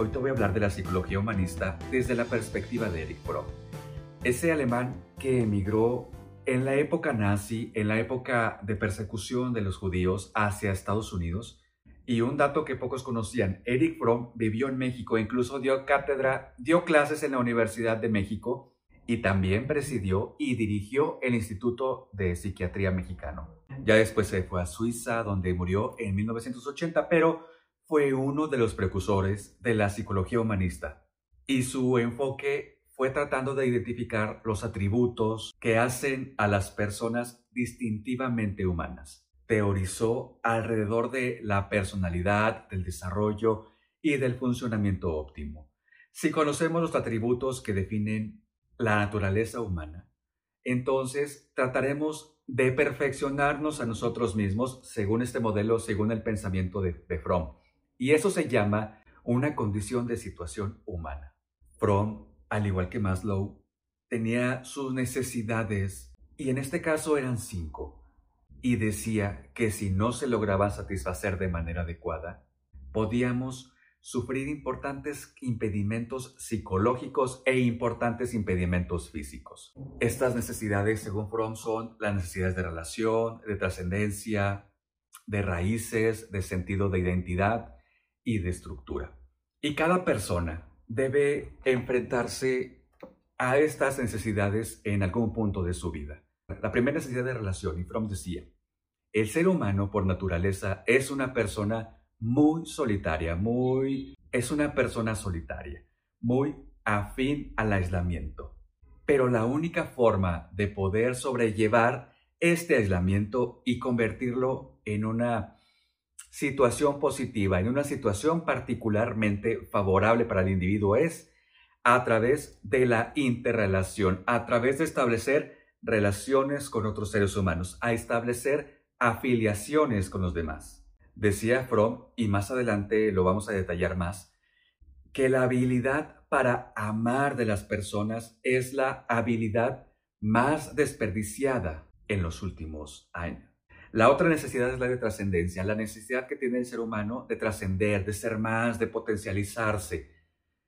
Hoy te voy a hablar de la psicología humanista desde la perspectiva de Eric Fromm. Ese alemán que emigró en la época nazi, en la época de persecución de los judíos hacia Estados Unidos. Y un dato que pocos conocían, Eric Fromm vivió en México, incluso dio cátedra, dio clases en la Universidad de México y también presidió y dirigió el Instituto de Psiquiatría Mexicano. Ya después se fue a Suiza, donde murió en 1980, pero fue uno de los precursores de la psicología humanista y su enfoque fue tratando de identificar los atributos que hacen a las personas distintivamente humanas. Teorizó alrededor de la personalidad, del desarrollo y del funcionamiento óptimo. Si conocemos los atributos que definen la naturaleza humana, entonces trataremos de perfeccionarnos a nosotros mismos según este modelo, según el pensamiento de, de Fromm. Y eso se llama una condición de situación humana. Fromm, al igual que Maslow, tenía sus necesidades y en este caso eran cinco. Y decía que si no se lograban satisfacer de manera adecuada, podíamos sufrir importantes impedimentos psicológicos e importantes impedimentos físicos. Estas necesidades, según Fromm, son las necesidades de relación, de trascendencia, de raíces, de sentido de identidad y de estructura. Y cada persona debe enfrentarse a estas necesidades en algún punto de su vida. La primera necesidad de relación, y Fromm decía, el ser humano por naturaleza es una persona muy solitaria, muy es una persona solitaria, muy afín al aislamiento. Pero la única forma de poder sobrellevar este aislamiento y convertirlo en una situación positiva, en una situación particularmente favorable para el individuo es a través de la interrelación, a través de establecer relaciones con otros seres humanos, a establecer afiliaciones con los demás. Decía Fromm, y más adelante lo vamos a detallar más, que la habilidad para amar de las personas es la habilidad más desperdiciada en los últimos años. La otra necesidad es la de trascendencia, la necesidad que tiene el ser humano de trascender, de ser más, de potencializarse,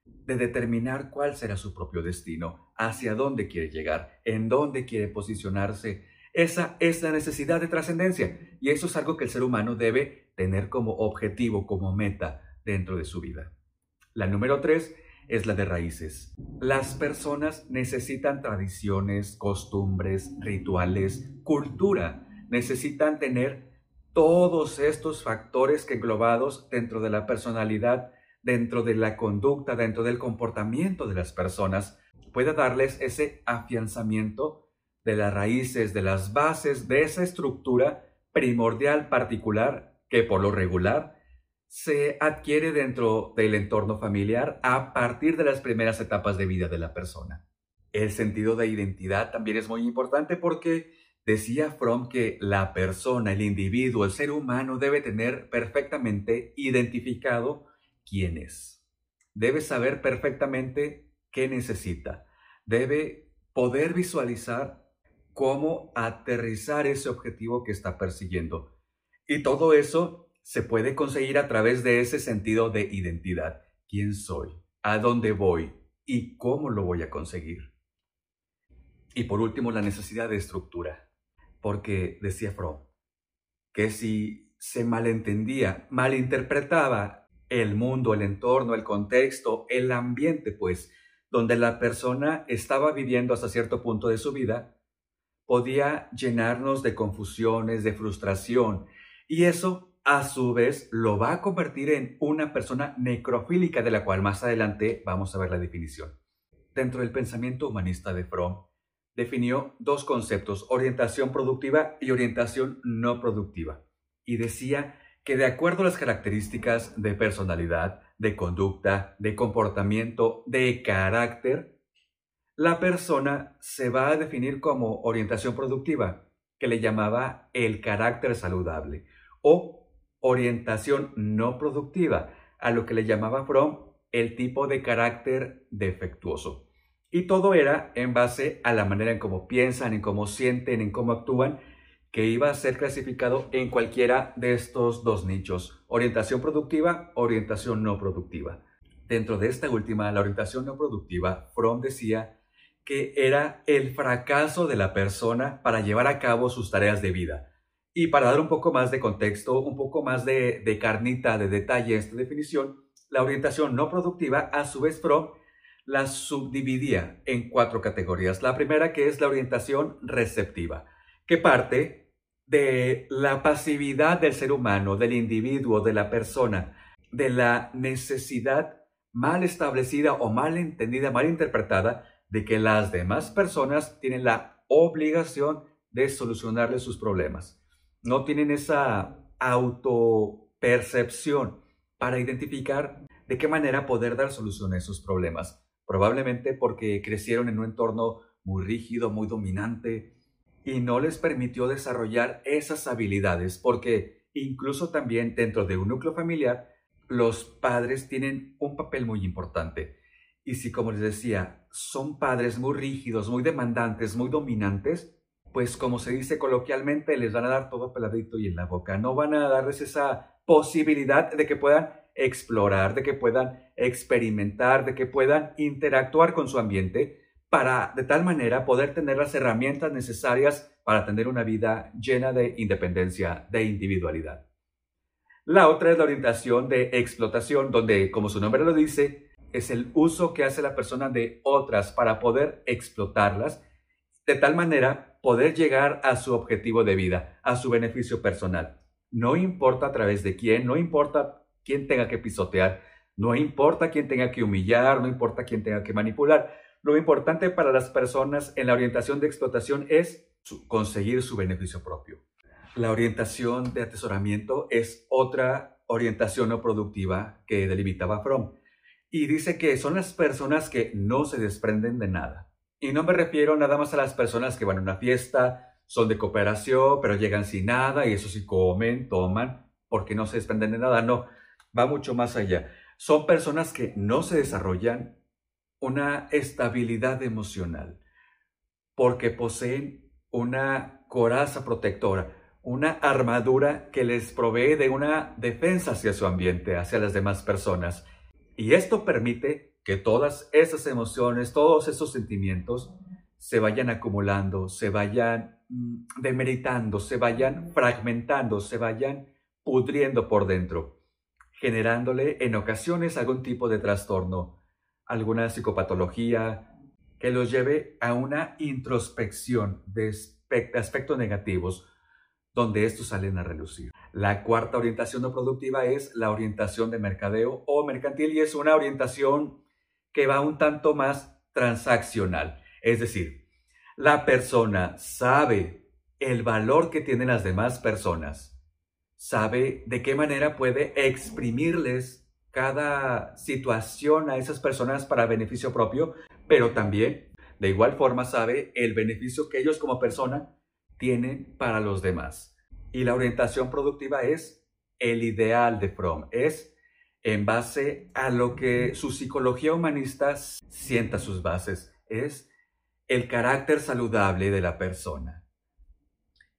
de determinar cuál será su propio destino, hacia dónde quiere llegar, en dónde quiere posicionarse. Esa es la necesidad de trascendencia y eso es algo que el ser humano debe tener como objetivo, como meta dentro de su vida. La número tres es la de raíces. Las personas necesitan tradiciones, costumbres, rituales, cultura necesitan tener todos estos factores que englobados dentro de la personalidad, dentro de la conducta, dentro del comportamiento de las personas, pueda darles ese afianzamiento de las raíces, de las bases, de esa estructura primordial particular que por lo regular se adquiere dentro del entorno familiar a partir de las primeras etapas de vida de la persona. El sentido de identidad también es muy importante porque Decía Fromm que la persona, el individuo, el ser humano debe tener perfectamente identificado quién es. Debe saber perfectamente qué necesita. Debe poder visualizar cómo aterrizar ese objetivo que está persiguiendo. Y todo eso se puede conseguir a través de ese sentido de identidad. ¿Quién soy? ¿A dónde voy? ¿Y cómo lo voy a conseguir? Y por último, la necesidad de estructura porque decía Fromm que si se malentendía, malinterpretaba el mundo, el entorno, el contexto, el ambiente, pues, donde la persona estaba viviendo hasta cierto punto de su vida, podía llenarnos de confusiones, de frustración, y eso a su vez lo va a convertir en una persona necrofílica, de la cual más adelante vamos a ver la definición. Dentro del pensamiento humanista de Fromm, definió dos conceptos, orientación productiva y orientación no productiva. Y decía que de acuerdo a las características de personalidad, de conducta, de comportamiento, de carácter, la persona se va a definir como orientación productiva, que le llamaba el carácter saludable, o orientación no productiva, a lo que le llamaba Fromm el tipo de carácter defectuoso. Y todo era en base a la manera en cómo piensan, en cómo sienten, en cómo actúan, que iba a ser clasificado en cualquiera de estos dos nichos, orientación productiva, orientación no productiva. Dentro de esta última, la orientación no productiva, Fromm decía que era el fracaso de la persona para llevar a cabo sus tareas de vida. Y para dar un poco más de contexto, un poco más de, carnita, de detalle a esta definición, la orientación no productiva, a su vez, Fromm la subdividía en cuatro categorías. La primera que es la orientación receptiva, que parte de la pasividad del ser humano, del individuo, de la persona, de la necesidad mal establecida o mal entendida, mal interpretada de que las demás personas tienen la obligación de solucionarle sus problemas. No tienen esa autopercepción para identificar de qué manera poder dar solución a esos problemas. Probablemente porque crecieron en un entorno muy rígido, muy dominante, y no les permitió desarrollar esas habilidades, porque incluso también dentro de un núcleo familiar, los padres tienen un papel muy importante. Y si, como les decía, son padres muy rígidos, muy demandantes, muy dominantes, pues como se dice coloquialmente, les van a dar todo peladito y en la boca. No van a darles esa posibilidad de que puedan explorar, de que puedan experimentar, de que puedan interactuar con su ambiente para de tal manera poder tener las herramientas necesarias para tener una vida llena de independencia, de individualidad. La otra es la orientación de explotación, donde, como su nombre lo dice, es el uso que hace la persona de otras para poder explotarlas, de tal manera poder llegar a su objetivo de vida, a su beneficio personal. No importa a través de quién, no importa quién tenga que pisotear, no importa quién tenga que humillar, no importa quién tenga que manipular. Lo importante para las personas en la orientación de explotación es conseguir su beneficio propio. La orientación de atesoramiento es otra orientación no productiva que delimitaba Fromm y dice que son las personas que no se desprenden de nada. Y no me refiero nada más a las personas que van a una fiesta, son de cooperación, pero llegan sin nada y eso sí comen, toman, porque no se desprenden de nada. No, va mucho más allá. Son personas que no se desarrollan una estabilidad emocional porque poseen una coraza protectora, una armadura que les provee de una defensa hacia su ambiente, hacia las demás personas. Y esto permite que todas esas emociones, todos esos sentimientos se vayan acumulando, se vayan mm, demeritando, se vayan fragmentando, se vayan pudriendo por dentro, generándole en ocasiones algún tipo de trastorno, alguna psicopatología que los lleve a una introspección de aspectos negativos donde estos salen a relucir. La cuarta orientación no productiva es la orientación de mercadeo o mercantil y es una orientación que va un tanto más transaccional. Es decir, la persona sabe el valor que tienen las demás personas, sabe de qué manera puede exprimirles cada situación a esas personas para beneficio propio, pero también de igual forma sabe el beneficio que ellos como persona tienen para los demás. Y la orientación productiva es el ideal de Fromm, es en base a lo que su psicología humanista sienta sus bases, es el carácter saludable de la persona.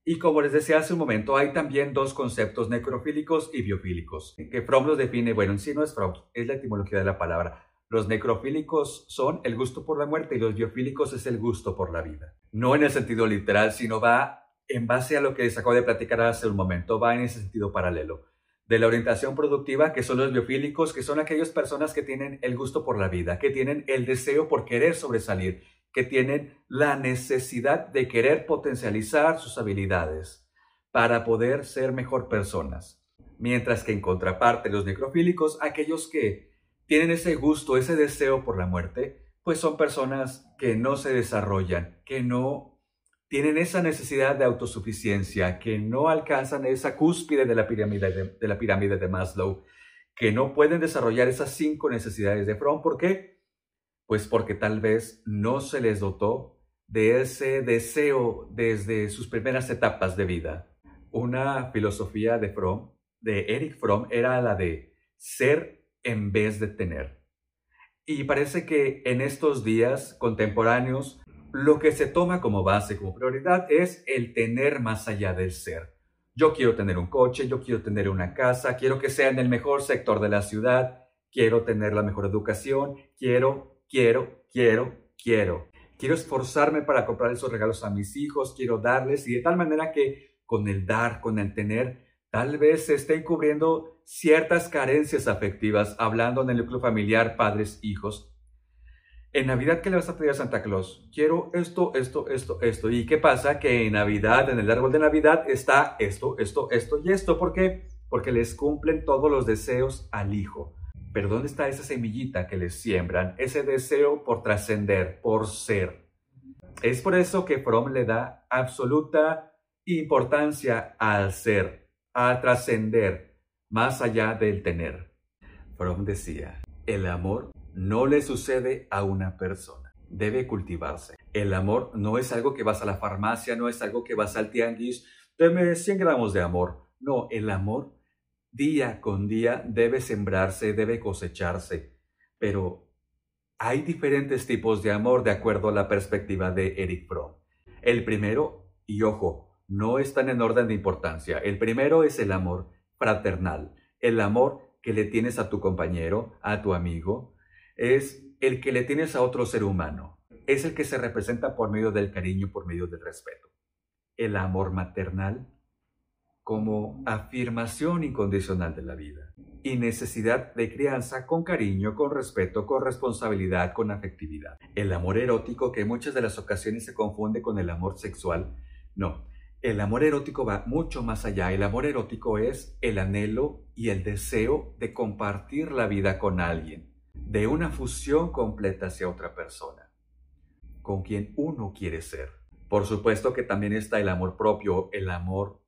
Y como les decía hace un momento, hay también dos conceptos necrofílicos y biofílicos, que Fromm los define, bueno, en no es Fromm, es la etimología de la palabra. Los necrofílicos son el gusto por la muerte y los biofílicos es el gusto por la vida. No en el sentido literal, sino va en base a lo que les acabo de platicar hace un momento, va en ese sentido paralelo. De la orientación productiva, que son los biofílicos, que son aquellas personas que tienen el gusto por la vida, que tienen el deseo por querer sobresalir, que tienen la necesidad de querer potencializar sus habilidades para poder ser mejor personas. Mientras que en contraparte los necrofílicos, aquellos que tienen ese gusto, ese deseo por la muerte, pues son personas que no se desarrollan, que no tienen esa necesidad de autosuficiencia, que no alcanzan esa cúspide de la pirámide de, la pirámide de Maslow, que no pueden desarrollar esas cinco necesidades de Fromm. ¿Por qué? Pues porque tal vez no se les dotó de ese deseo desde sus primeras etapas de vida. Una filosofía de Fromm, de Eric Fromm, era la de ser en vez de tener. Y parece que en estos días contemporáneos lo que se toma como base, como prioridad, es el tener más allá del ser. Yo quiero tener un coche, yo quiero tener una casa, quiero que sea en el mejor sector de la ciudad, quiero tener la mejor educación, quiero, quiero, quiero, quiero. Quiero esforzarme para comprar esos regalos a mis hijos, quiero darles y de tal manera que con el dar, con el tener, tal vez se estén cubriendo ciertas carencias afectivas, hablando en el núcleo familiar, padres, hijos. En Navidad, ¿qué le vas a pedir a Santa Claus? Quiero esto, esto, esto, esto. ¿Y qué pasa? Que en Navidad, en el árbol de Navidad, está esto, esto, esto y esto. ¿Por qué? Porque les cumplen todos los deseos al hijo. Pero ¿dónde está esa semillita que les siembran? Ese deseo por trascender, por ser. Es por eso que Fromm le da absoluta importancia al ser, a trascender, más allá del tener. Fromm decía, el amor no le sucede a una persona, debe cultivarse. El amor no es algo que vas a la farmacia, no es algo que vas al tianguis, deme 100 gramos de amor. No, el amor día con día debe sembrarse, debe cosecharse. Pero hay diferentes tipos de amor de acuerdo a la perspectiva de Eric Fromm. El primero, y ojo, no están en orden de importancia. El primero es el amor fraternal, el amor que le tienes a tu compañero, a tu amigo, es el que le tienes a otro ser humano. Es el que se representa por medio del cariño, por medio del respeto. El amor maternal como afirmación incondicional de la vida y necesidad de crianza con cariño, con respeto, con responsabilidad, con afectividad. El amor erótico que en muchas de las ocasiones se confunde con el amor sexual, no. El amor erótico va mucho más allá. El amor erótico es el anhelo y el deseo de compartir la vida con alguien de una fusión completa hacia otra persona, con quien uno quiere ser. Por supuesto que también está el amor propio, el amor,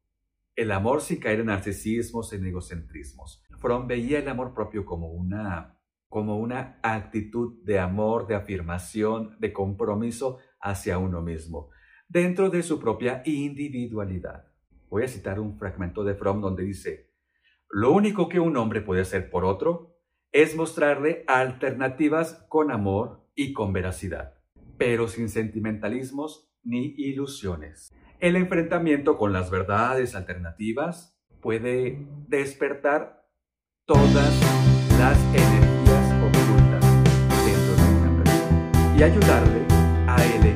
el amor sin caer en narcisismos, en egocentrismos. Fromm veía el amor propio como una, como una actitud de amor, de afirmación, de compromiso hacia uno mismo, dentro de su propia individualidad. Voy a citar un fragmento de Fromm donde dice, lo único que un hombre puede hacer por otro es mostrarle alternativas con amor y con veracidad, pero sin sentimentalismos ni ilusiones. El enfrentamiento con las verdades alternativas puede despertar todas las energías ocultas dentro de una persona y ayudarle a elegir